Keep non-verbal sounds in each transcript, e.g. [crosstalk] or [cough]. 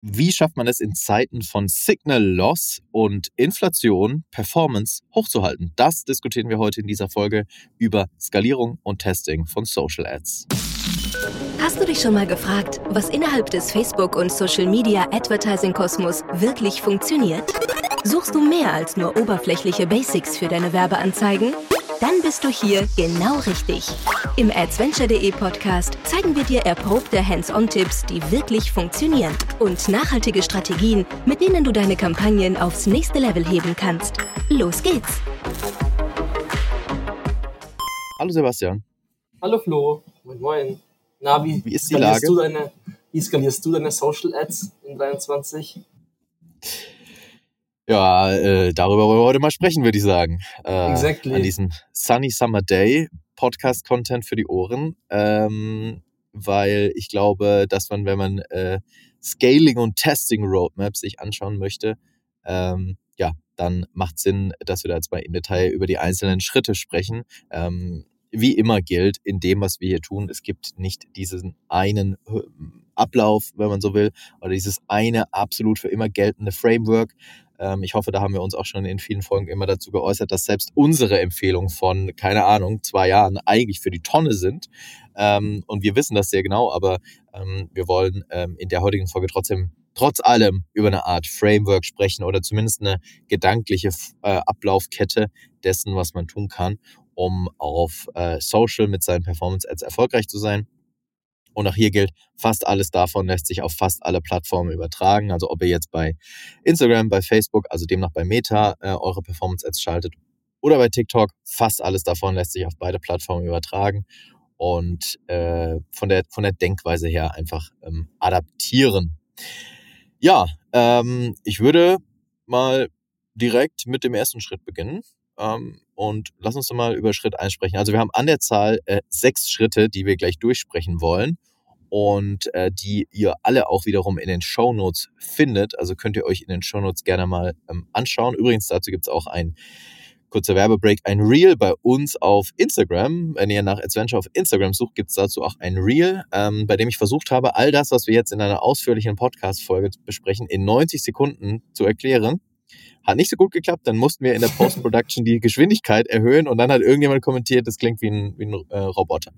Wie schafft man es in Zeiten von Signal Loss und Inflation, Performance hochzuhalten? Das diskutieren wir heute in dieser Folge über Skalierung und Testing von Social Ads. Hast du dich schon mal gefragt, was innerhalb des Facebook- und Social-Media-Advertising-Kosmos wirklich funktioniert? Suchst du mehr als nur oberflächliche Basics für deine Werbeanzeigen? Dann bist du hier genau richtig. Im Adventure.de Podcast zeigen wir dir erprobte Hands-on-Tipps, die wirklich funktionieren und nachhaltige Strategien, mit denen du deine Kampagnen aufs nächste Level heben kannst. Los geht's! Hallo Sebastian. Hallo Flo. Moin Moin. Na, wie, wie ist die Lage? Du deine, wie skalierst du deine Social Ads in 23? Ja, äh, darüber wollen wir heute mal sprechen, würde ich sagen. Äh, exactly. An diesem Sunny Summer Day Podcast-Content für die Ohren. Ähm, weil ich glaube, dass man, wenn man äh, Scaling und Testing Roadmaps sich anschauen möchte, ähm, ja, dann macht Sinn, dass wir da jetzt mal im Detail über die einzelnen Schritte sprechen. Ähm, wie immer gilt in dem, was wir hier tun, es gibt nicht diesen einen äh, Ablauf, wenn man so will, oder dieses eine absolut für immer geltende Framework, ich hoffe, da haben wir uns auch schon in vielen Folgen immer dazu geäußert, dass selbst unsere Empfehlungen von, keine Ahnung, zwei Jahren eigentlich für die Tonne sind. Ähm, und wir wissen das sehr genau, aber ähm, wir wollen in der heutigen Folge trotzdem trotz allem über eine Art Framework sprechen oder zumindest eine gedankliche äh, Ablaufkette dessen, was man tun kann, um auf äh, Social mit seinen Performance Ads erfolgreich zu sein. Und auch hier gilt, fast alles davon lässt sich auf fast alle Plattformen übertragen. Also ob ihr jetzt bei Instagram, bei Facebook, also demnach bei Meta äh, eure Performance-Ads schaltet oder bei TikTok, fast alles davon lässt sich auf beide Plattformen übertragen und äh, von, der, von der Denkweise her einfach ähm, adaptieren. Ja, ähm, ich würde mal direkt mit dem ersten Schritt beginnen. Ähm, und lass uns doch mal über Schritt 1 sprechen. Also wir haben an der Zahl äh, sechs Schritte, die wir gleich durchsprechen wollen und äh, die ihr alle auch wiederum in den Show Notes findet. Also könnt ihr euch in den Show Notes gerne mal ähm, anschauen. Übrigens, dazu gibt es auch ein kurzer Werbebreak, ein Reel bei uns auf Instagram. Wenn ihr nach Adventure auf Instagram sucht, gibt es dazu auch ein Reel, ähm, bei dem ich versucht habe, all das, was wir jetzt in einer ausführlichen Podcast-Folge besprechen, in 90 Sekunden zu erklären. Hat nicht so gut geklappt, dann mussten wir in der Post-Production die Geschwindigkeit erhöhen und dann hat irgendjemand kommentiert, das klingt wie ein, wie ein äh, Roboter.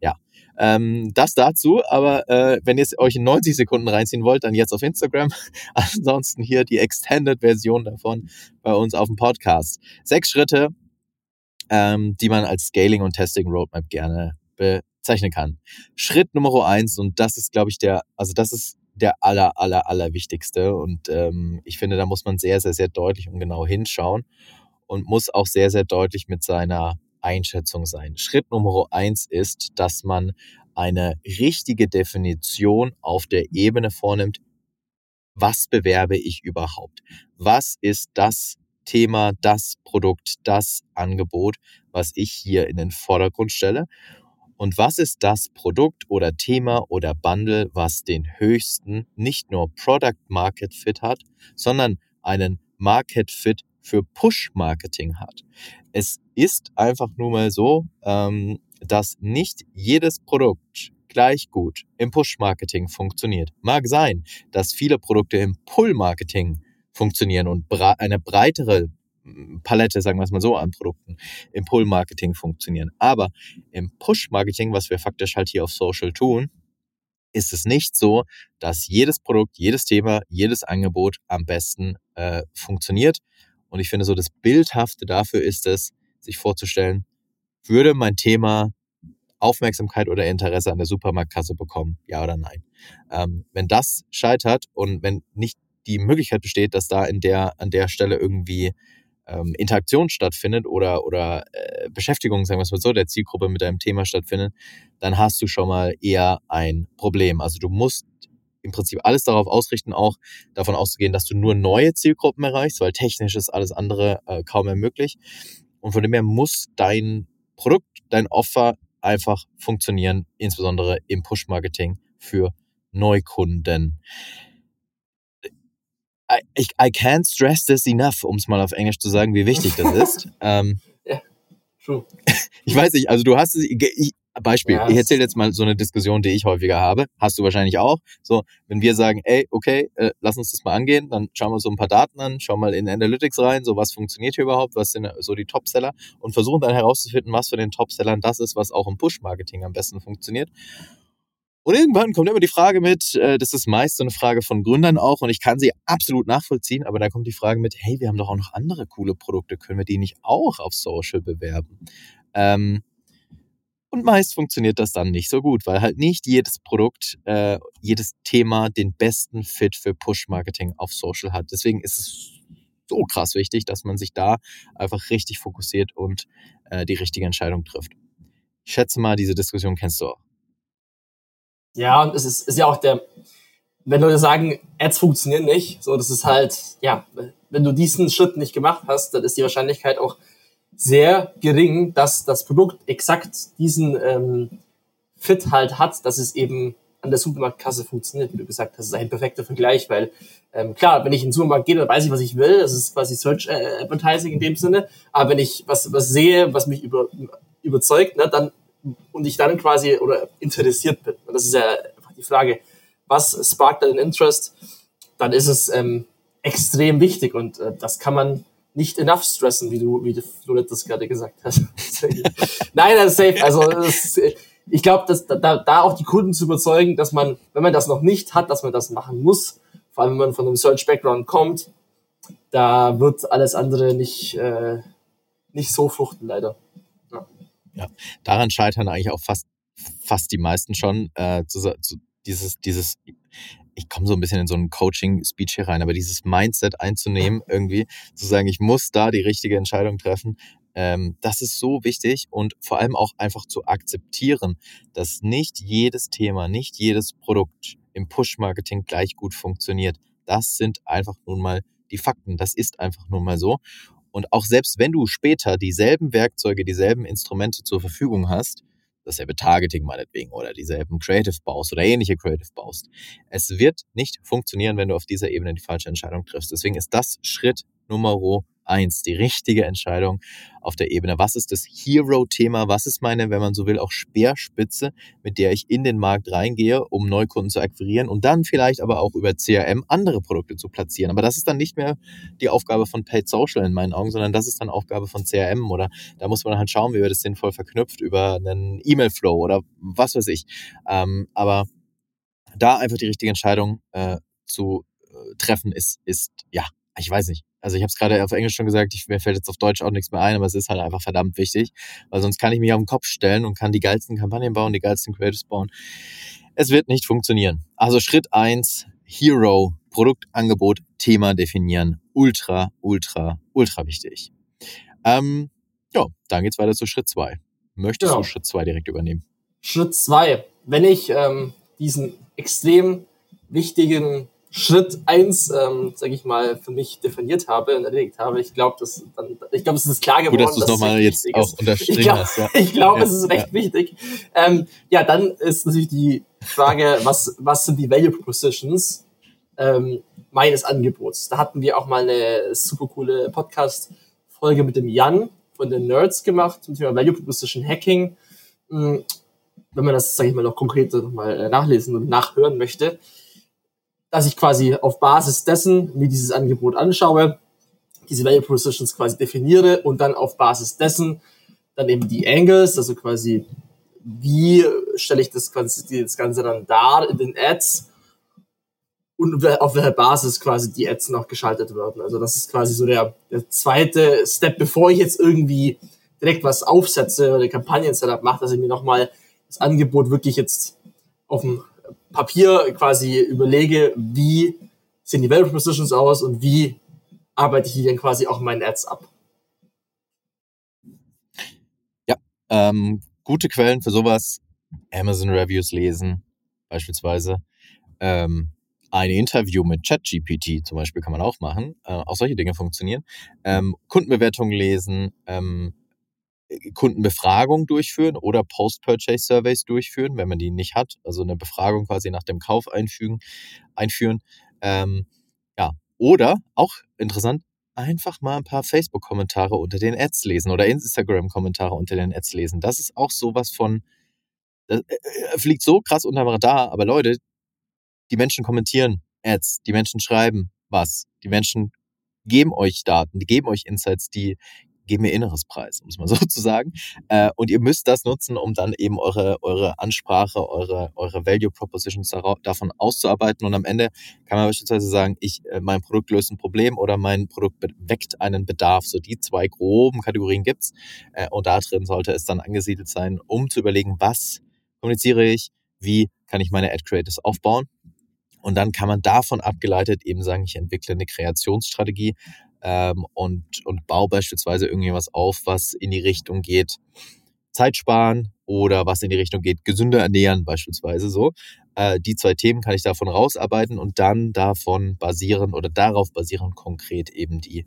Ja, ähm, das dazu, aber äh, wenn ihr es euch in 90 Sekunden reinziehen wollt, dann jetzt auf Instagram. [laughs] Ansonsten hier die Extended-Version davon bei uns auf dem Podcast. Sechs Schritte, ähm, die man als Scaling und Testing Roadmap gerne bezeichnen kann. Schritt Nummer eins, und das ist, glaube ich, der, also das ist der aller, aller, aller wichtigste. Und ähm, ich finde, da muss man sehr, sehr, sehr deutlich und genau hinschauen und muss auch sehr, sehr deutlich mit seiner Einschätzung sein. Schritt Nummer eins ist, dass man eine richtige Definition auf der Ebene vornimmt, was bewerbe ich überhaupt? Was ist das Thema, das Produkt, das Angebot, was ich hier in den Vordergrund stelle? Und was ist das Produkt oder Thema oder Bundle, was den höchsten nicht nur Product Market Fit hat, sondern einen Market Fit für Push-Marketing hat. Es ist einfach nur mal so, ähm, dass nicht jedes Produkt gleich gut im Push-Marketing funktioniert. Mag sein, dass viele Produkte im Pull-Marketing funktionieren und eine breitere Palette, sagen wir es mal so, an Produkten im Pull-Marketing funktionieren. Aber im Push-Marketing, was wir faktisch halt hier auf Social tun, ist es nicht so, dass jedes Produkt, jedes Thema, jedes Angebot am besten äh, funktioniert. Und ich finde so, das Bildhafte dafür ist es, sich vorzustellen, würde mein Thema Aufmerksamkeit oder Interesse an der Supermarktkasse bekommen, ja oder nein. Ähm, wenn das scheitert und wenn nicht die Möglichkeit besteht, dass da in der, an der Stelle irgendwie ähm, Interaktion stattfindet oder, oder äh, Beschäftigung, sagen wir es mal so, der Zielgruppe mit deinem Thema stattfindet, dann hast du schon mal eher ein Problem. Also du musst im Prinzip alles darauf ausrichten, auch davon auszugehen, dass du nur neue Zielgruppen erreichst, weil technisch ist alles andere äh, kaum mehr möglich. Und von dem her muss dein Produkt, dein Offer einfach funktionieren, insbesondere im Push-Marketing für Neukunden. I, I can't stress this enough, um es mal auf Englisch zu sagen, wie wichtig das [laughs] ist. ähm, ja, true. [laughs] ich weiß nicht, also du hast es, ich, Beispiel, Ja, ich erzähle jetzt mal so eine Diskussion, die ich häufiger habe. Hast du wahrscheinlich auch. So, wenn wir sagen, ey, okay, äh, lass uns das mal angehen, dann schauen wir uns so ein paar Daten an, schauen mal in Analytics rein, so was funktioniert hier überhaupt, was sind so die Topseller und versuchen dann herauszufinden, was für den Topsellern das ist, was auch im Push-Marketing am besten funktioniert. Und irgendwann kommt immer die Frage mit, äh, das ist meist so eine Frage von Gründern auch und ich kann sie absolut nachvollziehen, aber da kommt die Frage mit, hey, wir haben doch auch noch andere coole Produkte, können wir die nicht auch auf Social bewerben? Ähm, und meist funktioniert das dann nicht so gut, weil halt nicht jedes Produkt, äh, jedes Thema den besten Fit für Push-Marketing auf Social hat. Deswegen ist es so krass wichtig, dass man sich da einfach richtig fokussiert und äh, die richtige Entscheidung trifft. Ich schätze mal, diese Diskussion kennst du auch. Ja, und es ist, ist ja auch der, wenn Leute sagen, Ads funktionieren nicht, so, das ist halt, ja, wenn du diesen Schritt nicht gemacht hast, dann ist die Wahrscheinlichkeit auch sehr gering, dass das Produkt exakt diesen ähm, Fit halt hat, dass es eben an der Supermarktkasse funktioniert, wie du gesagt hast. Das ist ein perfekter Vergleich, weil ähm, klar, wenn ich in den Supermarkt gehe, dann weiß ich, was ich will. Das ist quasi Search äh, Advertising in dem Sinne. Aber wenn ich was, was sehe, was mich über, überzeugt, ne, dann und ich dann quasi oder interessiert bin. Das ist ja die Frage, was sparkt dann Interest? Dann ist es ähm, extrem wichtig und äh, das kann man nicht enough stressen, wie du, wie du das gerade gesagt hast. [laughs] Nein, das ist safe. Also das, ich glaube, dass da, da auch die Kunden zu überzeugen, dass man, wenn man das noch nicht hat, dass man das machen muss. Vor allem, wenn man von einem Search-Background kommt, da wird alles andere nicht, äh, nicht so fruchten, leider. Daran scheitern eigentlich auch fast, fast die meisten schon. Äh, zu, zu, dieses, dieses, ich komme so ein bisschen in so einen Coaching-Speech hier rein, aber dieses Mindset einzunehmen, [laughs] irgendwie zu sagen, ich muss da die richtige Entscheidung treffen, ähm, das ist so wichtig und vor allem auch einfach zu akzeptieren, dass nicht jedes Thema, nicht jedes Produkt im Push-Marketing gleich gut funktioniert. Das sind einfach nun mal die Fakten. Das ist einfach nun mal so. Und auch selbst wenn du später dieselben Werkzeuge, dieselben Instrumente zur Verfügung hast, dasselbe Targeting meinetwegen oder dieselben Creative baust oder ähnliche Creative baust, es wird nicht funktionieren, wenn du auf dieser Ebene die falsche Entscheidung triffst. Deswegen ist das Schritt Nummer eins, die richtige Entscheidung auf der Ebene. Was ist das Hero-Thema? Was ist meine, wenn man so will, auch Speerspitze, mit der ich in den Markt reingehe, um Neukunden zu akquirieren und dann vielleicht aber auch über CRM andere Produkte zu platzieren. Aber das ist dann nicht mehr die Aufgabe von Paid Social in meinen Augen, sondern das ist dann Aufgabe von CRM oder da muss man halt schauen, wie wir das sinnvoll verknüpft über einen E-Mail-Flow oder was weiß ich. Ähm, aber da einfach die richtige Entscheidung äh, zu äh, treffen ist, ist, ja, ich weiß nicht. Also ich habe es gerade auf Englisch schon gesagt, ich, mir fällt jetzt auf Deutsch auch nichts mehr ein, aber es ist halt einfach verdammt wichtig, weil sonst kann ich mich auf den Kopf stellen und kann die geilsten Kampagnen bauen, die geilsten Creatives bauen. Es wird nicht funktionieren. Also Schritt eins Hero, Produktangebot, Thema definieren. Ultra, ultra, ultra wichtig. Ähm, ja, dann geht's weiter zu Schritt zwei. Möchtest Genau. du Schritt zwei direkt übernehmen? Schritt zwei, wenn ich ähm, diesen extrem wichtigen Schritt eins, ähm, sage ich mal, für mich definiert habe und erledigt habe, ich glaube, das dann, ich glaube, es ist klar geworden, Gut, dass du es nochmal jetzt auch unterstrichen Ich glaub- hast. Ja. [laughs] Ich glaube, Ja, es ist recht wichtig. Ähm, ja, dann ist natürlich die Frage, was, was sind die Value Propositions ähm, meines Angebots? Da hatten wir auch mal eine super coole Podcast-Folge mit dem Jan von den Nerds gemacht zum Thema Value Proposition Hacking. Mm, Wenn man das, sage ich mal, noch konkreter noch mal äh, nachlesen und nachhören möchte, dass ich quasi auf Basis dessen mir dieses Angebot anschaue, diese Value Propositions quasi definiere und dann auf Basis dessen dann eben die Angles, also quasi wie stelle ich das Ganze, das Ganze dann dar in den Ads und auf welcher Basis quasi die Ads noch geschaltet werden. Also das ist quasi so der, der zweite Step, bevor ich jetzt irgendwie direkt was aufsetze oder Kampagnen-Setup mache, dass ich mir nochmal das Angebot wirklich jetzt auf dem Papier quasi überlege, wie sehen die Value Propositions aus und wie arbeite ich die dann quasi auch in meinen Ads ab. Ähm, gute Quellen für sowas, Amazon Reviews lesen, beispielsweise. Ähm, ein Interview mit ChatGPT zum Beispiel kann man auch machen. Äh, auch solche Dinge funktionieren. Ähm, Kundenbewertungen lesen, ähm, Kundenbefragung durchführen oder Post-Purchase-Surveys durchführen, wenn man die nicht hat. Also eine Befragung quasi nach dem Kauf einfügen, einführen. Ähm, ja, oder auch interessant, einfach mal ein paar Facebook-Kommentare unter den Ads lesen oder Instagram-Kommentare unter den Ads lesen. Das ist auch sowas von Das äh, fliegt so krass unterm Radar, aber Leute, die Menschen kommentieren Ads, die Menschen schreiben was, die Menschen geben euch Daten, die geben euch Insights, die geben mir inneres Preis, muss man [laughs] sozusagen. Äh, und ihr müsst das nutzen, um dann eben eure, eure Ansprache, eure, eure Value Propositions davon auszuarbeiten. Und am Ende kann man beispielsweise sagen, ich, äh, mein Produkt löst ein Problem oder mein Produkt weckt einen Bedarf. So die zwei groben Kategorien gibt's. Äh, und da drin sollte es dann angesiedelt sein, um zu überlegen, was kommuniziere ich, wie kann ich meine Ad Creators aufbauen. Und dann kann man davon abgeleitet eben sagen, ich entwickle eine Kreationsstrategie, ähm, und, und baue beispielsweise irgendwie was auf, was in die Richtung geht, Zeit sparen oder was in die Richtung geht, gesünder ernähren beispielsweise so. Äh, die zwei Themen kann ich davon rausarbeiten und dann davon basieren oder darauf basieren konkret eben die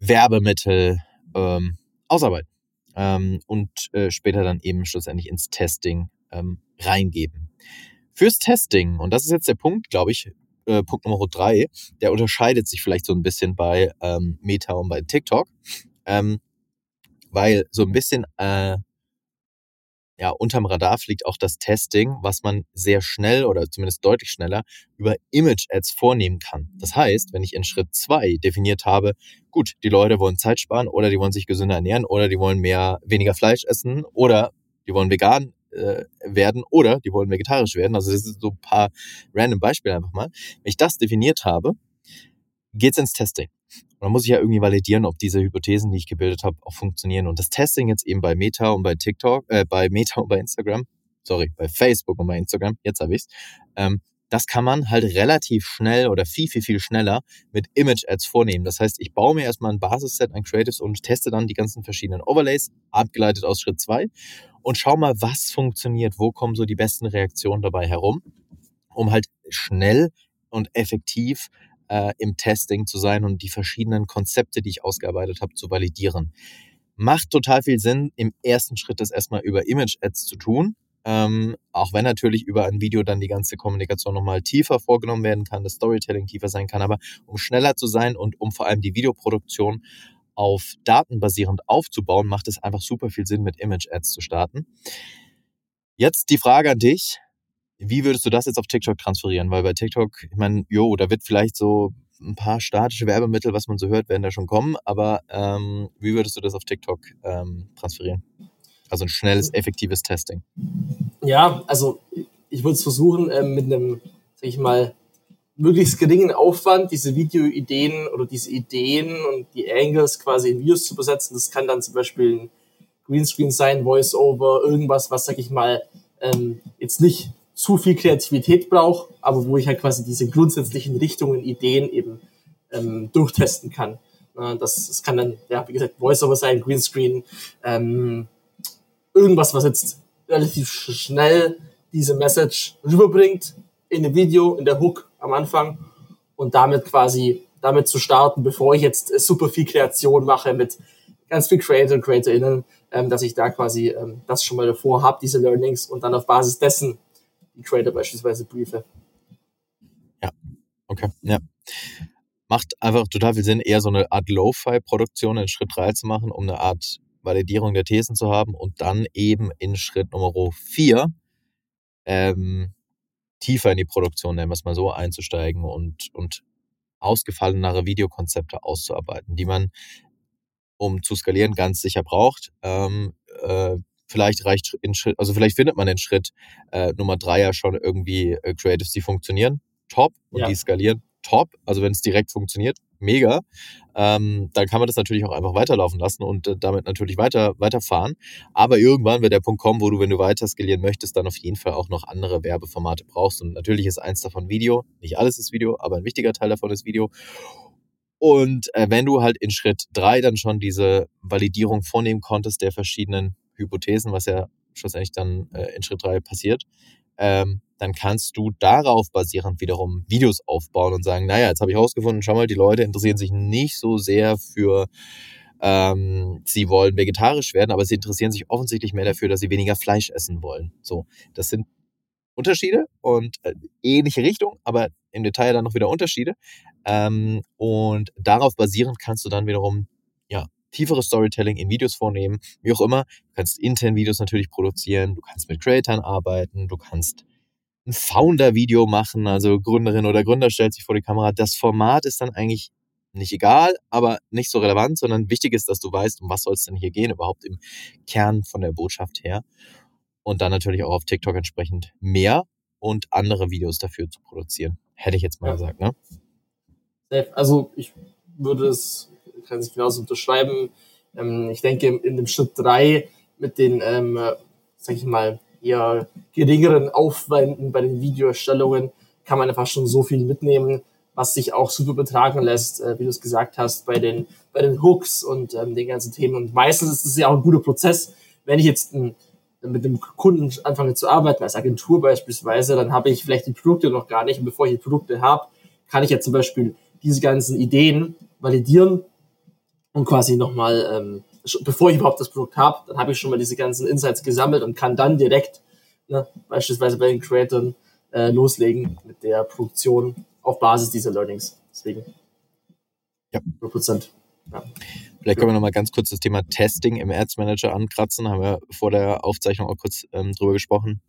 Werbemittel ähm, ausarbeiten ähm, und äh, später dann eben schlussendlich ins Testing ähm, reingeben. Fürs Testing, und das ist jetzt der Punkt, glaube ich, äh, Punkt Nummer drei, der unterscheidet sich vielleicht so ein bisschen bei ähm, Meta und bei TikTok, ähm, weil so ein bisschen äh, ja, unterm Radar fliegt auch das Testing, was man sehr schnell oder zumindest deutlich schneller über Image-Ads vornehmen kann. Das heißt, wenn ich in Schritt zwei definiert habe, gut, die Leute wollen Zeit sparen oder die wollen sich gesünder ernähren oder die wollen mehr, weniger Fleisch essen oder die wollen vegan äh, werden oder die wollen vegetarisch werden. Also das sind so ein paar random Beispiele einfach mal. Wenn ich das definiert habe, geht's ins Testing. Und dann muss ich ja irgendwie validieren, ob diese Hypothesen, die ich gebildet habe, auch funktionieren. Und das Testing jetzt eben bei Meta und bei TikTok, äh, bei Meta und bei Instagram, sorry, bei Facebook und bei Instagram, jetzt habe ich's, ähm, das kann man halt relativ schnell oder viel, viel, viel schneller mit Image-Ads vornehmen. Das heißt, ich baue mir erstmal ein Basisset an Creatives und teste dann die ganzen verschiedenen Overlays, abgeleitet aus Schritt zwei und schau mal, was funktioniert, wo kommen so die besten Reaktionen dabei herum, um halt schnell und effektiv äh, im Testing zu sein und die verschiedenen Konzepte, die ich ausgearbeitet habe, zu validieren. Macht total viel Sinn, im ersten Schritt das erstmal über Image-Ads zu tun, ähm, auch wenn natürlich über ein Video dann die ganze Kommunikation nochmal tiefer vorgenommen werden kann, das Storytelling tiefer sein kann, aber um schneller zu sein und um vor allem die Videoproduktion auf Daten basierend aufzubauen, macht es einfach super viel Sinn, mit Image-Ads zu starten. Jetzt die Frage an dich. Wie würdest du das jetzt auf TikTok transferieren? Weil bei TikTok, ich meine, jo, da wird vielleicht so ein paar statische Werbemittel, was man so hört, werden da schon kommen. Aber ähm, wie würdest du das auf TikTok ähm, transferieren? Also ein schnelles, effektives Testing. Ja, also ich würde es versuchen, äh, mit einem, sag ich mal, möglichst geringen Aufwand diese Videoideen oder diese Ideen und die Angles quasi in Videos zu übersetzen. Das kann dann zum Beispiel ein Greenscreen sein, Voice-Over, irgendwas, was, sag ich mal, ähm, jetzt nicht zu viel Kreativität braucht, aber wo ich halt quasi diese grundsätzlichen Richtungen, Ideen eben ähm, durchtesten kann. Äh, das, das kann dann, ja, wie gesagt, Voice-Over sein, Greenscreen, ähm, irgendwas, was jetzt relativ schnell diese Message rüberbringt in dem Video, in der Hook, am Anfang und damit quasi damit zu starten, bevor ich jetzt super viel Kreation mache mit ganz viel Creator und CreatorInnen, ähm, dass ich da quasi ähm, das schon mal davor habe, diese Learnings und dann auf Basis dessen die Creator beispielsweise briefe. Ja, okay, ja. Macht einfach total viel Sinn, eher so eine Art Lo-Fi-Produktion in Schritt 3 zu machen, um eine Art Validierung der Thesen zu haben und dann eben in Schritt Nummer 4 ähm, tiefer in die Produktion, nennen wir es mal so, einzusteigen und, und ausgefallenere Videokonzepte auszuarbeiten, die man, um zu skalieren, ganz sicher braucht. Ähm, äh, vielleicht reicht in Schritt, also vielleicht findet man den Schritt äh, Nummer drei ja schon irgendwie äh, Creatives, die funktionieren, top, und ja. die skalieren, top. Also wenn es direkt funktioniert, mega. Ähm, dann kann man das natürlich auch einfach weiterlaufen lassen und äh, damit natürlich weiter weiterfahren. Aber irgendwann wird der Punkt kommen, wo du, wenn du weiter skalieren möchtest, dann auf jeden Fall auch noch andere Werbeformate brauchst. Und natürlich ist eins davon Video. Nicht alles ist Video, aber ein wichtiger Teil davon ist Video. Und äh, wenn du halt in Schritt drei dann schon diese Validierung vornehmen konntest der verschiedenen Hypothesen, was ja schlussendlich dann äh, in Schritt drei passiert, ähm, dann kannst du darauf basierend wiederum Videos aufbauen und sagen, naja, jetzt habe ich herausgefunden, schau mal, die Leute interessieren sich nicht so sehr für, ähm, sie wollen vegetarisch werden, aber sie interessieren sich offensichtlich mehr dafür, dass sie weniger Fleisch essen wollen. So, das sind Unterschiede und äh, ähnliche Richtung, aber im Detail dann noch wieder Unterschiede. Ähm, und darauf basierend kannst du dann wiederum ja tieferes Storytelling in Videos vornehmen, wie auch immer. Du kannst intern Videos natürlich produzieren, du kannst mit Creatoren arbeiten, du kannst ein Founder-Video machen, also Gründerin oder Gründer stellt sich vor die Kamera. Das Format ist dann eigentlich nicht egal, aber nicht so relevant, sondern wichtig ist, dass du weißt, um was soll es denn hier gehen, überhaupt im Kern von der Botschaft her. Und dann natürlich auch auf TikTok entsprechend mehr und andere Videos dafür zu produzieren. Hätte ich jetzt mal ja. gesagt, ne? Also ich würde es, kann es genauso unterschreiben. Ähm, ich denke, in dem Schritt drei mit den, ähm, sag ich mal, eher geringeren Aufwänden bei den Videoerstellungen kann man einfach schon so viel mitnehmen, was sich auch super betragen lässt, äh, wie du es gesagt hast, bei den, bei den Hooks und ähm, den ganzen Themen. Und meistens ist es ja auch ein guter Prozess. Wenn ich jetzt ein, mit dem Kunden anfange zu arbeiten, als Agentur beispielsweise, dann habe ich vielleicht die Produkte noch gar nicht. Und bevor ich die Produkte habe, kann ich ja zum Beispiel diese ganzen Ideen validieren und quasi nochmal ähm, bevor ich überhaupt das Produkt habe, dann habe ich schon mal diese ganzen Insights gesammelt und kann dann direkt ne, beispielsweise bei den Creatoren äh, loslegen mit der Produktion auf Basis dieser Learnings. Deswegen ja. 100 Ja. Vielleicht können wir nochmal ganz kurz das Thema Testing im Ads Manager ankratzen. Haben wir vor der Aufzeichnung auch kurz ähm, drüber gesprochen.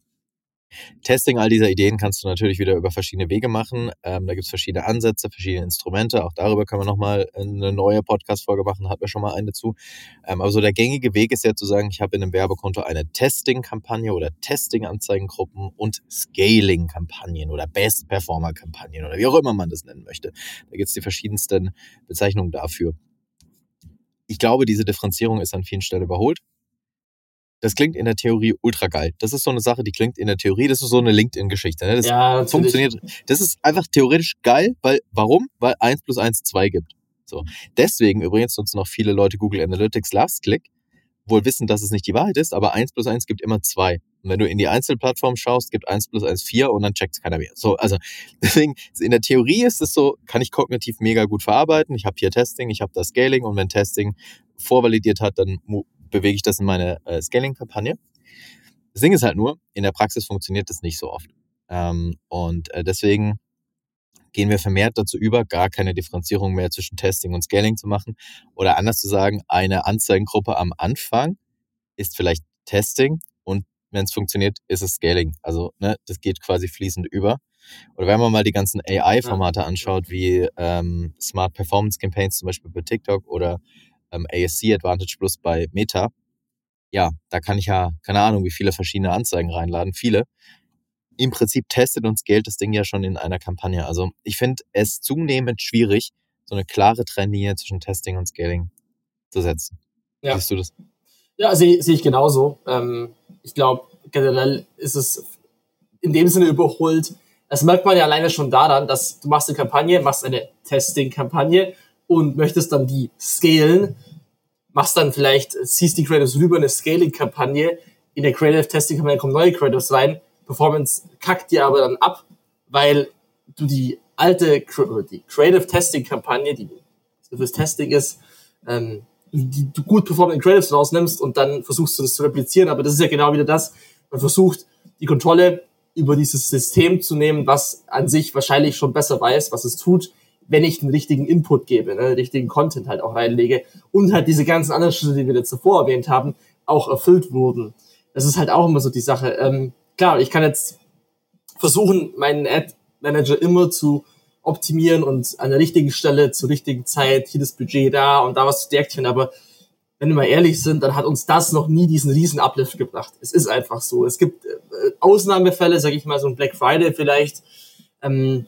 Testing all dieser Ideen kannst du natürlich wieder über verschiedene Wege machen. Ähm, da gibt es verschiedene Ansätze, verschiedene Instrumente. Auch darüber können wir nochmal eine neue Podcast-Folge machen, hatten wir schon mal eine dazu. Ähm, aber so der gängige Weg ist ja zu sagen, ich habe in einem Werbekonto eine Testing-Kampagne oder Testing-Anzeigengruppen und Scaling-Kampagnen oder Best-Performer-Kampagnen oder wie auch immer man das nennen möchte. Da gibt es die verschiedensten Bezeichnungen dafür. Ich glaube, diese Differenzierung ist an vielen Stellen überholt. Das klingt in der Theorie ultra geil. Das ist so eine Sache, die klingt in der Theorie, das ist so eine LinkedIn-Geschichte. Ne? Das ja, funktioniert. Das ist einfach theoretisch geil, weil, warum? Weil 1 plus 1 2 gibt. So. Deswegen übrigens nutzen noch viele Leute Google Analytics Last Click, wohl wissen, dass es nicht die Wahrheit ist, aber 1 plus 1 gibt immer 2. Und wenn du in die Einzelplattform schaust, gibt 1 plus 1 4 und dann checkt es keiner mehr. So, also [laughs] deswegen, in der Theorie ist es so, kann ich kognitiv mega gut verarbeiten. Ich habe hier Testing, ich habe das Scaling und wenn Testing vorvalidiert hat, dann bewege ich das in meine äh, Scaling-Kampagne. Das Ding ist halt nur, in der Praxis funktioniert das nicht so oft. Ähm, und äh, deswegen gehen wir vermehrt dazu über, gar keine Differenzierung mehr zwischen Testing und Scaling zu machen. Oder anders zu sagen, eine Anzeigengruppe am Anfang ist vielleicht Testing und wenn es funktioniert, ist es Scaling. Also ne, das geht quasi fließend über. Oder wenn man mal die ganzen AI-Formate anschaut, wie ähm, Smart Performance Campaigns zum Beispiel bei TikTok oder ähm, ASC Advantage Plus bei Meta, ja, da kann ich ja, keine Ahnung, wie viele verschiedene Anzeigen reinladen, viele. Im Prinzip testet und scaled das Ding ja schon in einer Kampagne. Also ich finde es zunehmend schwierig, so eine klare Trennlinie zwischen Testing und Scaling zu setzen. Ja. Siehst du das? Ja, sehe seh ich genauso. Ähm, ich glaube, generell ist es in dem Sinne überholt. Das merkt man ja alleine schon daran, dass du machst eine Kampagne, machst eine Testing-Kampagne und möchtest dann die scalen, machst dann vielleicht, ziehst die Creatives rüber in eine Scaling-Kampagne, in der Creative Testing-Kampagne kommen neue Creatives rein, Performance kackt dir aber dann ab, weil du die alte, die Creative Testing-Kampagne, die fürs Testing ist, ähm, die du gut performenden Creatives rausnimmst und dann versuchst du das zu replizieren, aber das ist ja genau wieder das, man versucht die Kontrolle über dieses System zu nehmen, was an sich wahrscheinlich schon besser weiß, was es tut, wenn ich den richtigen Input gebe, ne, den richtigen Content halt auch reinlege und halt diese ganzen anderen Schritte, die wir jetzt zuvor erwähnt haben, auch erfüllt wurden. Das ist halt auch immer so die Sache. Ähm, klar, ich kann jetzt versuchen, meinen Ad Manager immer zu optimieren und an der richtigen Stelle zur richtigen Zeit hier das Budget da und da was zu deaktivieren, aber wenn wir mal ehrlich sind, dann hat uns das noch nie diesen riesen Uplift gebracht. Es ist einfach so. Es gibt äh, Ausnahmefälle, sage ich mal, so ein Black Friday vielleicht, ähm,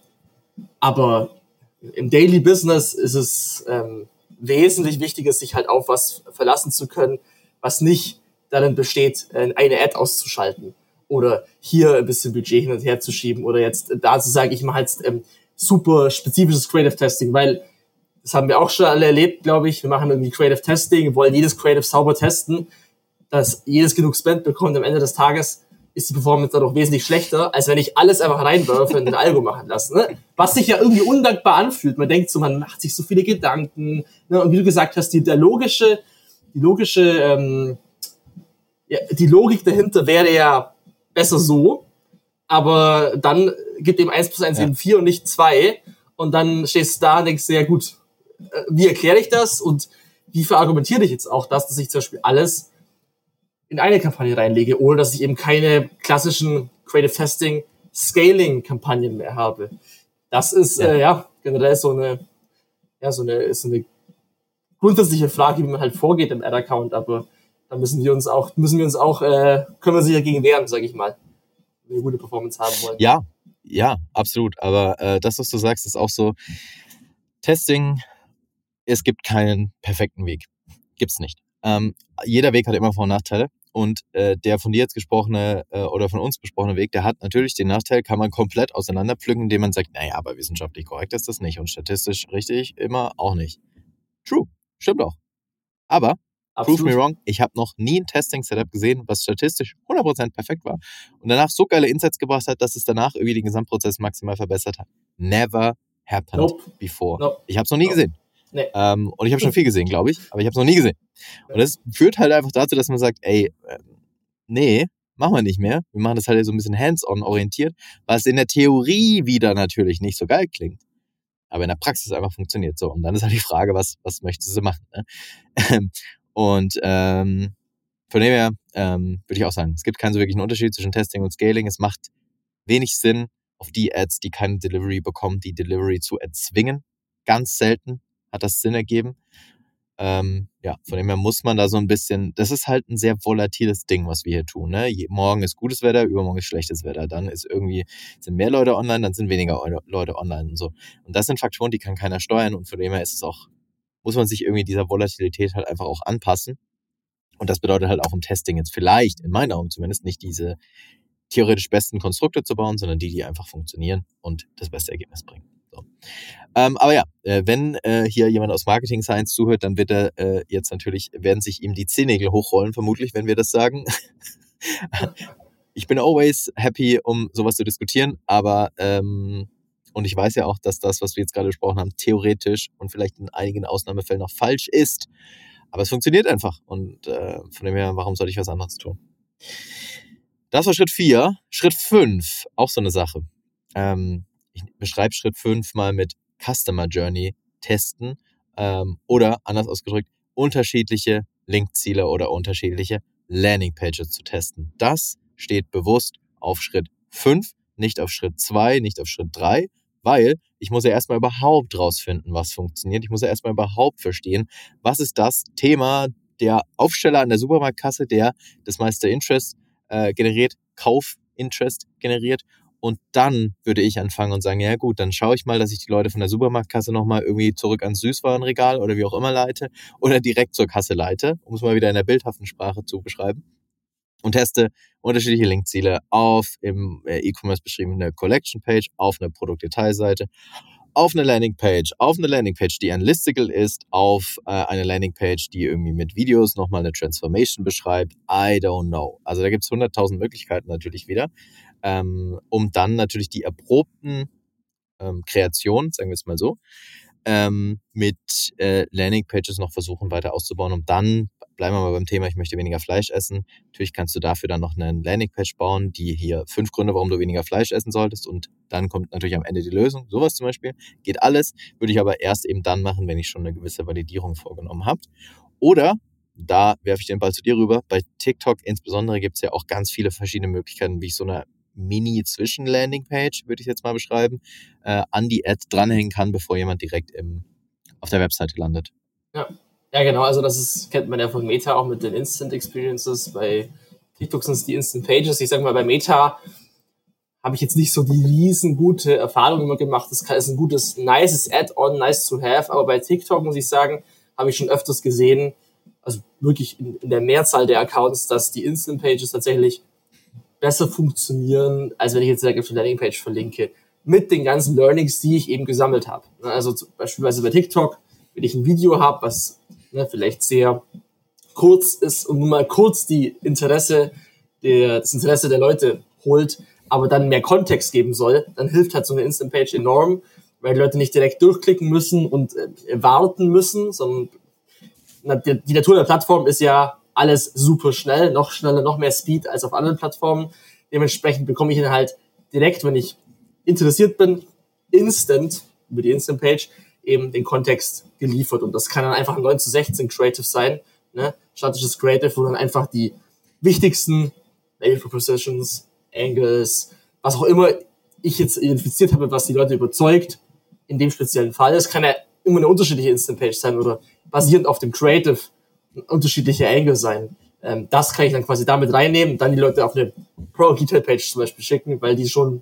aber im Daily Business ist es ähm, wesentlich wichtiger, sich halt auf was verlassen zu können, was nicht darin besteht, äh, eine Ad auszuschalten oder hier ein bisschen Budget hin und her zu schieben oder jetzt da zu sagen, ich mache jetzt ähm, super spezifisches Creative Testing, weil das haben wir auch schon alle erlebt, glaube ich. Wir machen irgendwie Creative Testing, wollen jedes Creative sauber testen, dass jedes genug Spend bekommt am Ende des Tages ist die Performance dann doch wesentlich schlechter, als wenn ich alles einfach reinwerfe und den Algo machen lasse. Ne? Was sich ja irgendwie undankbar anfühlt. Man denkt so, man macht sich so viele Gedanken. Ne? Und wie du gesagt hast, die, der logische, die logische, ähm, ja, die Logik dahinter wäre ja besser so, aber dann gibt dem 1 plus 1 ja. eben 4 und nicht 2 und dann stehst du da und denkst, ja gut, äh, wie erkläre ich das und wie verargumentiere ich jetzt auch das, dass ich zum Beispiel alles in eine Kampagne reinlege, ohne dass ich eben keine klassischen Creative Testing Scaling Kampagnen mehr habe. Das ist ja, äh, ja generell so eine ja so eine so eine grundsätzliche Frage, wie man halt vorgeht im Ad-Account, aber da müssen wir uns auch, müssen wir uns auch, äh, können wir sich dagegen wehren, sage ich mal, wenn wir eine gute Performance haben wollen. Ja, ja, absolut. Aber äh, das, was du sagst, ist auch so, Testing, es gibt keinen perfekten Weg. Gibt's nicht. Ähm, jeder Weg hat immer Vor- und Nachteile. Und äh, der von dir jetzt gesprochene äh, oder von uns besprochene Weg, der hat natürlich den Nachteil, kann man komplett auseinanderpflücken, indem man sagt, naja, aber wissenschaftlich korrekt ist das nicht und statistisch richtig immer auch nicht. True, stimmt auch. Aber Absolut. Prove me wrong. Ich habe noch nie ein Testing-Setup gesehen, was statistisch 100% perfekt war und danach so geile Insights gebracht hat, dass es danach irgendwie den Gesamtprozess maximal verbessert hat. Never happened nope. before. Nope. Ich habe es noch nie nope. gesehen. Nee. Ähm, und ich habe schon viel [laughs] gesehen, glaube ich, aber ich habe es noch nie gesehen. Und das führt halt einfach dazu, dass man sagt, ey, äh, nee, machen wir nicht mehr. Wir machen das halt so ein bisschen hands-on orientiert, was in der Theorie wieder natürlich nicht so geil klingt. Aber in der Praxis einfach funktioniert so. Und dann ist halt die Frage, was, was möchtest du machen? Ne? Und ähm, von dem her ähm, würde ich auch sagen, es gibt keinen so wirklichen Unterschied zwischen Testing und Scaling. Es macht wenig Sinn, auf die Ads, die keine Delivery bekommen, die Delivery zu erzwingen. Ganz selten hat das Sinn ergeben. Ähm, ja, von dem her muss man da so ein bisschen, das ist halt ein sehr volatiles Ding, was wir hier tun. Ne? Morgen ist gutes Wetter, übermorgen ist schlechtes Wetter. Dann ist irgendwie, sind mehr Leute online, dann sind weniger Leute online und so. Und das sind Faktoren, die kann keiner steuern und von dem her ist es auch muss man sich irgendwie dieser Volatilität halt einfach auch anpassen. Und das bedeutet halt auch im Testing jetzt vielleicht, in meinen Augen zumindest, nicht diese theoretisch besten Konstrukte zu bauen, sondern die, die einfach funktionieren und das beste Ergebnis bringen. So. Ähm, aber ja, äh, wenn äh, hier jemand aus Marketing Science zuhört, dann wird er äh, jetzt natürlich, werden sich ihm die Zehennägel hochrollen, vermutlich, wenn wir das sagen. [laughs] ich bin always happy, um sowas zu diskutieren, aber ähm, und ich weiß ja auch, dass das, was wir jetzt gerade besprochen haben, theoretisch und vielleicht in einigen Ausnahmefällen auch falsch ist. Aber es funktioniert einfach. Und äh, von dem her, warum soll ich was anderes tun? Das war Schritt 4. Schritt 5, auch so eine Sache. Ähm, ich beschreibe Schritt 5 mal mit Customer Journey testen ähm, oder anders ausgedrückt, unterschiedliche Linkziele oder unterschiedliche Landingpages zu testen. Das steht bewusst auf Schritt 5, nicht auf Schritt 2, nicht auf Schritt 3, weil ich muss ja erstmal überhaupt rausfinden, was funktioniert. Ich muss ja erstmal überhaupt verstehen, was ist das Thema der Aufsteller an der Supermarktkasse, der das meiste Interest äh, generiert, Kauf-Interest generiert. Und dann würde ich anfangen und sagen, ja gut, dann schaue ich mal, dass ich die Leute von der Supermarktkasse nochmal irgendwie zurück ans Süßwarenregal oder wie auch immer leite oder direkt zur Kasse leite, um es mal wieder in der bildhaften Sprache zu beschreiben und teste unterschiedliche Linkziele auf im äh, E-Commerce beschriebene Collection Page, auf eine Produktdetailseite, auf eine Landingpage, auf eine Landingpage, die ein Listicle ist, auf äh, eine Landingpage, die irgendwie mit Videos nochmal eine Transformation beschreibt. I don't know. Also da gibt es 100.000 Möglichkeiten natürlich wieder, ähm, um dann natürlich die erprobten ähm, Kreationen, sagen wir es mal so, ähm, mit äh, Landingpages noch versuchen weiter auszubauen, um dann bleiben wir mal beim Thema, ich möchte weniger Fleisch essen. Natürlich kannst du dafür dann noch eine Landingpage bauen, die hier fünf Gründe, warum du weniger Fleisch essen solltest. Und dann kommt natürlich am Ende die Lösung. Sowas zum Beispiel. Geht alles. Würde ich aber erst eben dann machen, wenn ich schon eine gewisse Validierung vorgenommen habe. Oder, da werfe ich den Ball zu dir rüber, bei TikTok insbesondere gibt es ja auch ganz viele verschiedene Möglichkeiten, wie ich so eine Mini-Zwischen-Landingpage, würde ich jetzt mal beschreiben, äh, an die Ad dranhängen kann, bevor jemand direkt im, auf der Webseite landet. Ja, ja, genau, also das ist, kennt man ja von Meta auch mit den Instant Experiences. Bei TikTok sind es die Instant Pages. Ich sage mal, bei Meta habe ich jetzt nicht so die riesengute Erfahrung immer gemacht. Das ist ein gutes, nices Add-on, nice to have. Aber bei TikTok muss ich sagen, habe ich schon öfters gesehen, also wirklich in, in der Mehrzahl der Accounts, dass die Instant Pages tatsächlich besser funktionieren, als wenn ich jetzt direkt auf die Landingpage verlinke. Mit den ganzen Learnings, die ich eben gesammelt habe. Also beispielsweise bei TikTok, wenn ich ein Video habe, was ne, vielleicht sehr kurz ist und nur mal kurz die Interesse, der, das Interesse der Leute holt, aber dann mehr Kontext geben soll, dann hilft halt so eine Instant Page enorm, weil die Leute nicht direkt durchklicken müssen und äh, warten müssen, sondern na, die, die Natur der Plattform ist ja alles super schnell, noch schneller, noch mehr Speed als auf anderen Plattformen. Dementsprechend bekomme ich dann halt direkt, wenn ich interessiert bin, instant über die Instant Page eben den Kontext geliefert. Und das kann dann einfach ein 9 zu 16 Creative sein, ne? statisches Creative, wo dann einfach die wichtigsten Label Propositions, Angles, was auch immer ich jetzt identifiziert habe, was die Leute überzeugt, in dem speziellen Fall. Es kann ja immer eine unterschiedliche Instant Page sein oder basierend auf dem Creative ein unterschiedlicher Angle sein. Ähm, das kann ich dann quasi damit reinnehmen dann die Leute auf eine Pro Detail Page zum Beispiel schicken, weil die schon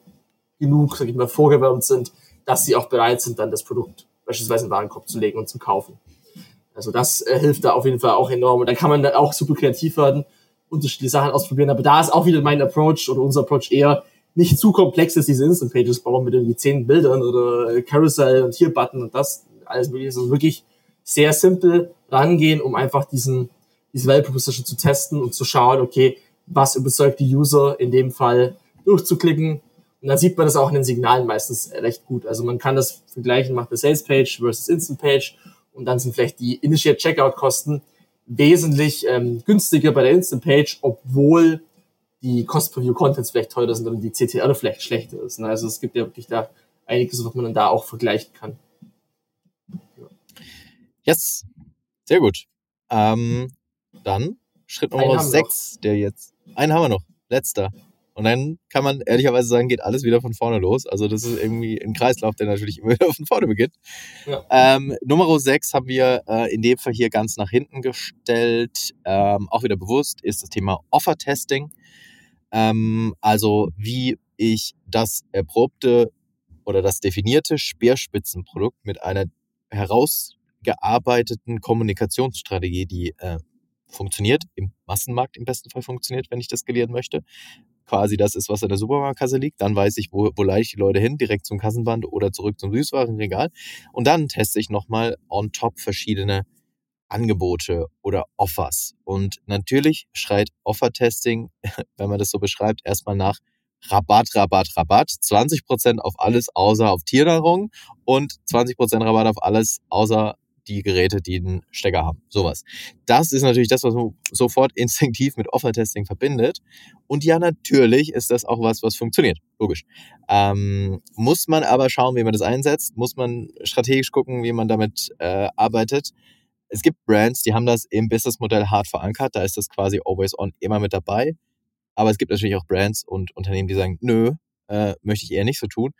genug, sag ich mal, vorgewärmt sind, dass sie auch bereit sind, dann das Produkt beispielsweise in den Warenkorb zu legen und zu kaufen. Also das äh, hilft da auf jeden Fall auch enorm. Und dann kann man dann auch super kreativ werden, unterschiedliche Sachen ausprobieren. Aber da ist auch wieder mein Approach oder unser Approach eher nicht zu komplex ist, diese Instant Pages bauen mit irgendwie zehn Bildern oder Carousel und hier Button und das alles mögliche. Also wirklich sehr simpel rangehen, um einfach diesen, diese Value Proposition zu testen und zu schauen, okay, was überzeugt die User in dem Fall durchzuklicken. Und dann sieht man das auch in den Signalen meistens recht gut. Also man kann das vergleichen, macht eine Sales Page versus Instant Page und dann sind vielleicht die Initial Checkout Kosten wesentlich ähm, günstiger bei der Instant Page, obwohl die Cost per View Contents vielleicht teurer sind und die CTR vielleicht schlechter ist. Ne? Also es gibt ja wirklich da einiges, was man dann da auch vergleichen kann. Yes, sehr gut. Ähm, dann Schritt Nummer 6, der jetzt. Einen haben wir noch, letzter. Und dann kann man ehrlicherweise sagen, geht alles wieder von vorne los. Also das ist irgendwie ein Kreislauf, der natürlich [laughs] immer wieder von vorne beginnt. Ja. Ähm, Nummer 6 haben wir äh, in dem Fall hier ganz nach hinten gestellt. Ähm, auch wieder bewusst ist das Thema Offer-Testing. Ähm, also wie ich das erprobte oder das definierte Speerspitzenprodukt mit einer herausgearbeiteten Kommunikationsstrategie, die äh, funktioniert, im Massenmarkt im besten Fall funktioniert, wenn ich das skalieren möchte. Quasi das ist, was in der Supermarktkasse liegt. Dann weiß ich, wo, wo ich die Leute hin, direkt zum Kassenband oder zurück zum Süßwarenregal. Und dann teste ich nochmal on top verschiedene Angebote oder Offers. Und natürlich schreit Offer-Testing, [laughs] wenn man das so beschreibt, erstmal nach Rabatt, Rabatt, Rabatt. 20% auf alles außer auf Tiernahrung und 20% Rabatt auf alles außer die Geräte, die einen Stecker haben. Sowas. Das ist natürlich das, was man sofort instinktiv mit Offer-Testing verbindet. Und ja, natürlich ist das auch was, was funktioniert. Logisch. Ähm, muss man aber schauen, wie man das einsetzt. Muss man strategisch gucken, wie man damit äh, arbeitet es gibt Brands, die haben das im Businessmodell hart verankert. Da ist das quasi always on immer mit dabei. Aber es gibt natürlich auch Brands und Unternehmen, die sagen, nö, äh, möchte ich eher nicht so tun.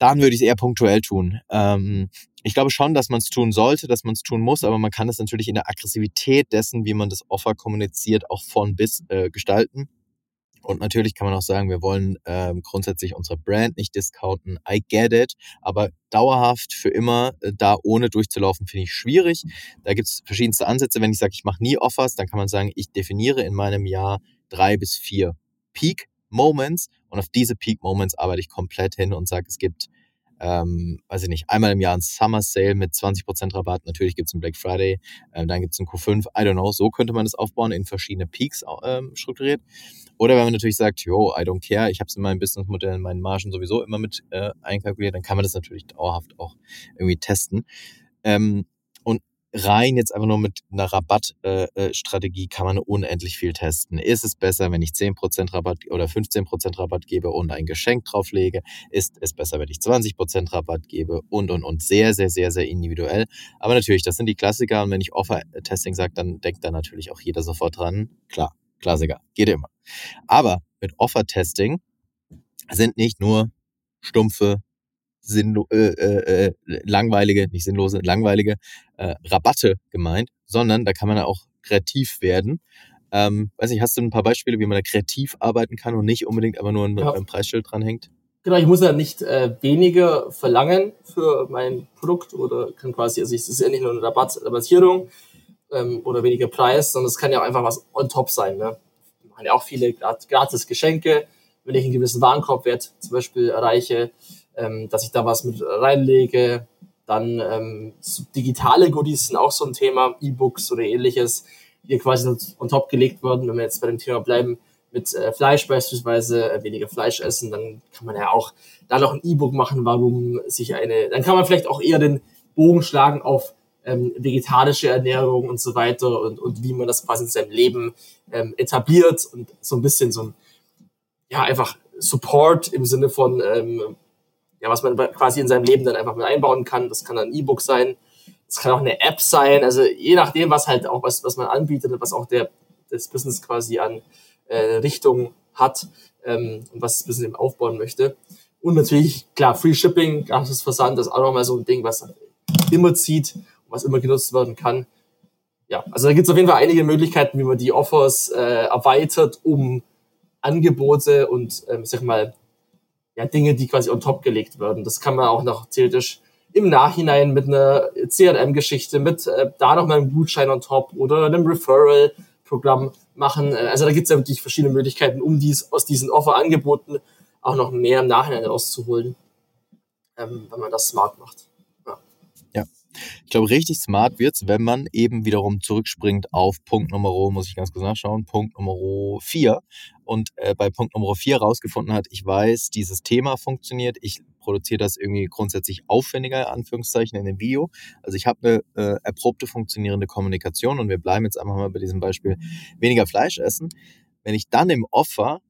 Dann würde ich es eher punktuell tun. Ähm, ich glaube schon, dass man es tun sollte, dass man es tun muss, aber man kann es natürlich in der Aggressivität dessen, wie man das Offer kommuniziert, auch von bis äh, gestalten. Und natürlich kann man auch sagen, wir wollen ähm, grundsätzlich unsere Brand nicht discounten. I get it. Aber dauerhaft für immer äh, da ohne durchzulaufen, finde ich schwierig. Da gibt es verschiedenste Ansätze. Wenn ich sage, ich mache nie Offers, dann kann man sagen, ich definiere in meinem Jahr drei bis vier Peak Moments und auf diese Peak Moments arbeite ich komplett hin und sage, es gibt ähm, weiß ich nicht, einmal im Jahr ein Summer Sale mit 20% Rabatt. Natürlich gibt es einen Black Friday, äh, dann gibt es einen Q5. I don't know. So könnte man das aufbauen, in verschiedene Peaks ähm, strukturiert. Oder wenn man natürlich sagt, yo, I don't care, ich habe es in meinem Businessmodell, in meinen Margen sowieso immer mit äh, einkalkuliert, dann kann man das natürlich dauerhaft auch irgendwie testen. Ähm, rein jetzt einfach nur mit einer Rabattstrategie äh, äh kann man unendlich viel testen. Ist es besser, wenn ich 10% Rabatt oder 15% Rabatt gebe und ein Geschenk drauflege? Ist es besser, wenn ich 20% Rabatt gebe? Und, und, und. Sehr, sehr, sehr, sehr individuell. Aber natürlich, das sind die Klassiker. Und wenn ich Offer-Testing sage, dann denkt da natürlich auch jeder sofort dran. Klar, Klassiker. Geht immer. Aber mit Offer-Testing sind nicht nur stumpfe sinnlo äh, äh, äh, langweilige, nicht sinnlose, langweilige äh, Rabatte gemeint, sondern da kann man auch kreativ werden. Ähm, weiß nicht, hast du ein paar Beispiele, wie man da kreativ arbeiten kann und nicht unbedingt aber nur ein, ja. ein Preisschild dranhängt? Genau, ich muss ja nicht äh, weniger verlangen für mein Produkt oder kann quasi, also es ist ja nicht nur eine Rabatt, Rabattierung ähm, oder weniger Preis, sondern es kann ja auch einfach was on top sein. Ne? Wir machen ja auch viele gratis Geschenke, wenn ich einen gewissen Warenkorbwert zum Beispiel erreiche, ähm, dass ich da was mit reinlege. Dann ähm, digitale Goodies sind auch so ein Thema, E-Books oder ähnliches, die quasi on top gelegt werden. Wenn wir jetzt bei dem Thema bleiben, mit äh, Fleisch beispielsweise, äh, weniger Fleisch essen, dann kann man ja auch da noch ein E-Book machen, warum sich eine, dann kann man vielleicht auch eher den Bogen schlagen auf ähm, vegetarische Ernährung und so weiter und, und wie man das quasi in seinem Leben ähm, etabliert und so ein bisschen so ein, ja, einfach Support im Sinne von ähm, ja, was man quasi in seinem Leben dann einfach mit einbauen kann. Das kann ein E-Book sein, das kann auch eine App sein, also je nachdem, was halt auch, was, was man anbietet und was auch der, das Business quasi an äh, Richtung hat ähm, und was das Business eben aufbauen möchte. Und natürlich, klar, Free Shipping, gratis Versand, das ist auch nochmal so ein Ding, was immer zieht und was immer genutzt werden kann. Ja, also da gibt es auf jeden Fall einige Möglichkeiten, wie man die Offers äh, erweitert, um Angebote und, ähm, sag mal, ja, Dinge, die quasi on top gelegt werden. Das kann man auch noch theoretisch im Nachhinein mit einer CRM-Geschichte, mit äh, da nochmal einem Gutschein on top oder einem Referral-Programm machen. Äh, also da gibt es ja wirklich verschiedene Möglichkeiten, um dies aus diesen Offer-Angeboten auch noch mehr im Nachhinein rauszuholen, ähm, wenn man das smart macht. Ich glaube, richtig smart wird's, wenn man eben wiederum zurückspringt auf Punkt Nummer, muss ich ganz kurz nachschauen, Punkt Nummer 4 und äh, bei Punkt Nummer 4 rausgefunden hat, ich weiß, dieses Thema funktioniert, ich produziere das irgendwie grundsätzlich aufwendiger, Anführungszeichen, in dem Video. Also ich habe eine äh, erprobte funktionierende Kommunikation und wir bleiben jetzt einfach mal bei diesem Beispiel weniger Fleisch essen. Wenn ich dann im Offer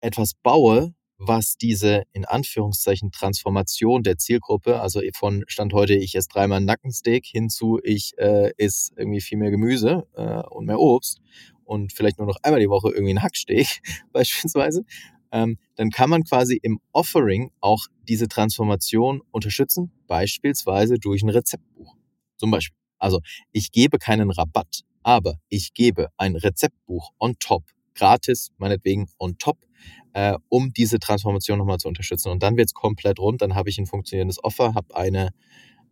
etwas baue, was diese in Anführungszeichen Transformation der Zielgruppe, also von Stand heute, ich esse dreimal Nackensteak hinzu, ich äh, esse irgendwie viel mehr Gemüse äh, und mehr Obst und vielleicht nur noch einmal die Woche irgendwie ein Hacksteak [laughs] beispielsweise, ähm, dann kann man quasi im Offering auch diese Transformation unterstützen, beispielsweise durch ein Rezeptbuch. Zum Beispiel. Also ich gebe keinen Rabatt, aber ich gebe ein Rezeptbuch on top, gratis, meinetwegen on top, äh, um diese Transformation nochmal zu unterstützen. Und dann wird es komplett rund, dann habe ich ein funktionierendes Offer, habe eine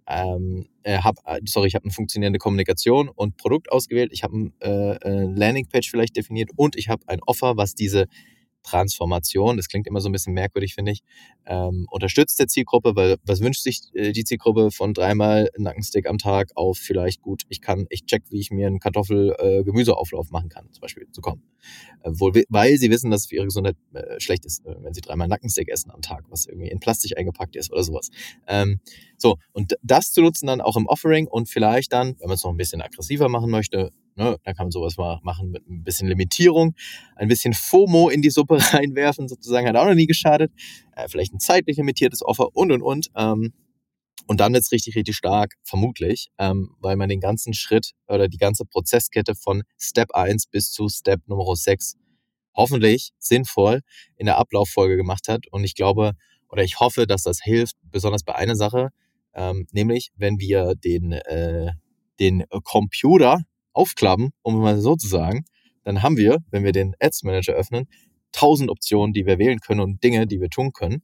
ähm, äh, hab, äh, sorry, ich habe eine funktionierende Kommunikation und Produkt ausgewählt, ich habe ein äh, äh, Landingpage vielleicht definiert und ich habe ein Offer, was diese Transformation, das klingt immer so ein bisschen merkwürdig, finde ich, ähm, unterstützt der Zielgruppe, weil was wünscht sich äh, die Zielgruppe von dreimal Nackensteak am Tag auf vielleicht gut, ich kann, ich check, wie ich mir einen Kartoffel-Gemüseauflauf äh, machen kann, zum Beispiel zu kommen. Äh, wohl, weil sie wissen, dass es für ihre Gesundheit äh, schlecht ist, äh, wenn sie dreimal Nackensteak essen am Tag, was irgendwie in Plastik eingepackt ist oder sowas. Ähm, so, und das zu nutzen dann auch im Offering und vielleicht dann, wenn man es noch ein bisschen aggressiver machen möchte, Ne, da kann man sowas mal machen mit ein bisschen Limitierung, ein bisschen FOMO in die Suppe [laughs] reinwerfen, sozusagen, hat auch noch nie geschadet. Äh, vielleicht ein zeitlich limitiertes Offer und und und. Ähm, und dann wird's richtig, richtig stark, vermutlich, ähm, weil man den ganzen Schritt oder die ganze Prozesskette von Step 1 bis zu Step Nummer 6 hoffentlich sinnvoll in der Ablauffolge gemacht hat. Und ich glaube oder ich hoffe, dass das hilft, besonders bei einer Sache, ähm, nämlich wenn wir den, äh, den Computer aufklappen, um mal so zu sagen, dann haben wir, wenn wir den Ads Manager öffnen, tausend Optionen, die wir wählen können und Dinge, die wir tun können.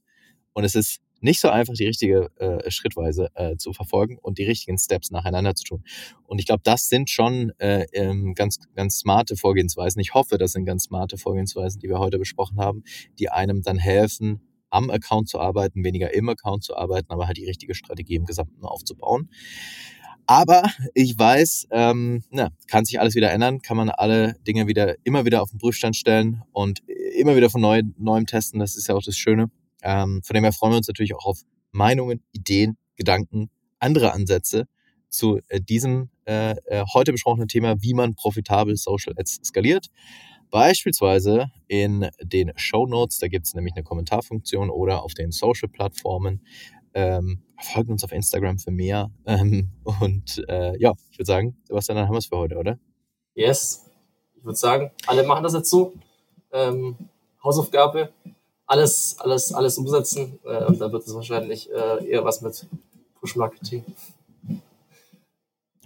Und es ist nicht so einfach, die richtige äh, Schrittweise äh, zu verfolgen und die richtigen Steps nacheinander zu tun. Und ich glaube, das sind schon äh, ähm, ganz, ganz smarte Vorgehensweisen. Ich hoffe, das sind ganz smarte Vorgehensweisen, die wir heute besprochen haben, die einem dann helfen, am Account zu arbeiten, weniger im Account zu arbeiten, aber halt die richtige Strategie im Gesamten aufzubauen. Aber ich weiß, ähm, na, kann sich alles wieder ändern, kann man alle Dinge wieder immer wieder auf den Prüfstand stellen und immer wieder von neu, neuem testen. Das ist ja auch das Schöne. Ähm, von dem her freuen wir uns natürlich auch auf Meinungen, Ideen, Gedanken, andere Ansätze zu äh, diesem äh, äh, heute besprochenen Thema, wie man profitabel Social Ads skaliert. Beispielsweise in den Show Notes, da gibt es nämlich eine Kommentarfunktion oder auf den Social-Plattformen. Ähm, folgt uns auf Instagram für mehr. [laughs] Ähm, und äh, ja, ich würde sagen, Sebastian, dann haben wir es für heute, oder? Yes. Ich würde sagen, alle machen das jetzt so. Ähm, Hausaufgabe, alles, alles, alles umsetzen. Äh, und dann wird es wahrscheinlich äh, eher was mit Push-Marketing.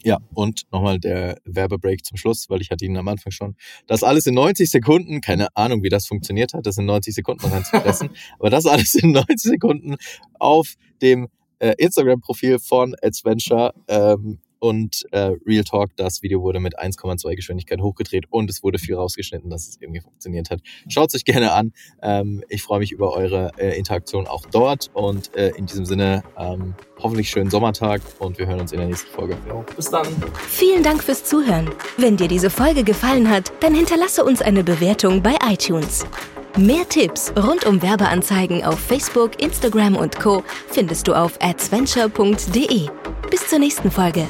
Ja, und nochmal der Werbebreak zum Schluss, weil ich hatte ihn am Anfang schon. Das alles in 90 Sekunden, keine Ahnung, wie das funktioniert hat, das in 90 Sekunden reinzupressen, [laughs] aber das alles in 90 Sekunden auf dem äh, Instagram-Profil von Adventure ähm, und äh, Real Talk, das Video wurde mit 1,2 Geschwindigkeit hochgedreht und es wurde viel rausgeschnitten, dass es irgendwie funktioniert hat. Schaut es euch gerne an. Ähm, ich freue mich über eure äh, Interaktion auch dort und äh, in diesem Sinne ähm, hoffentlich schönen Sommertag und wir hören uns in der nächsten Folge. Bis dann. Vielen Dank fürs Zuhören. Wenn dir diese Folge gefallen hat, dann hinterlasse uns eine Bewertung bei iTunes. Mehr Tipps rund um Werbeanzeigen auf Facebook, Instagram und Co. findest du auf adventure.de. Bis zur nächsten Folge.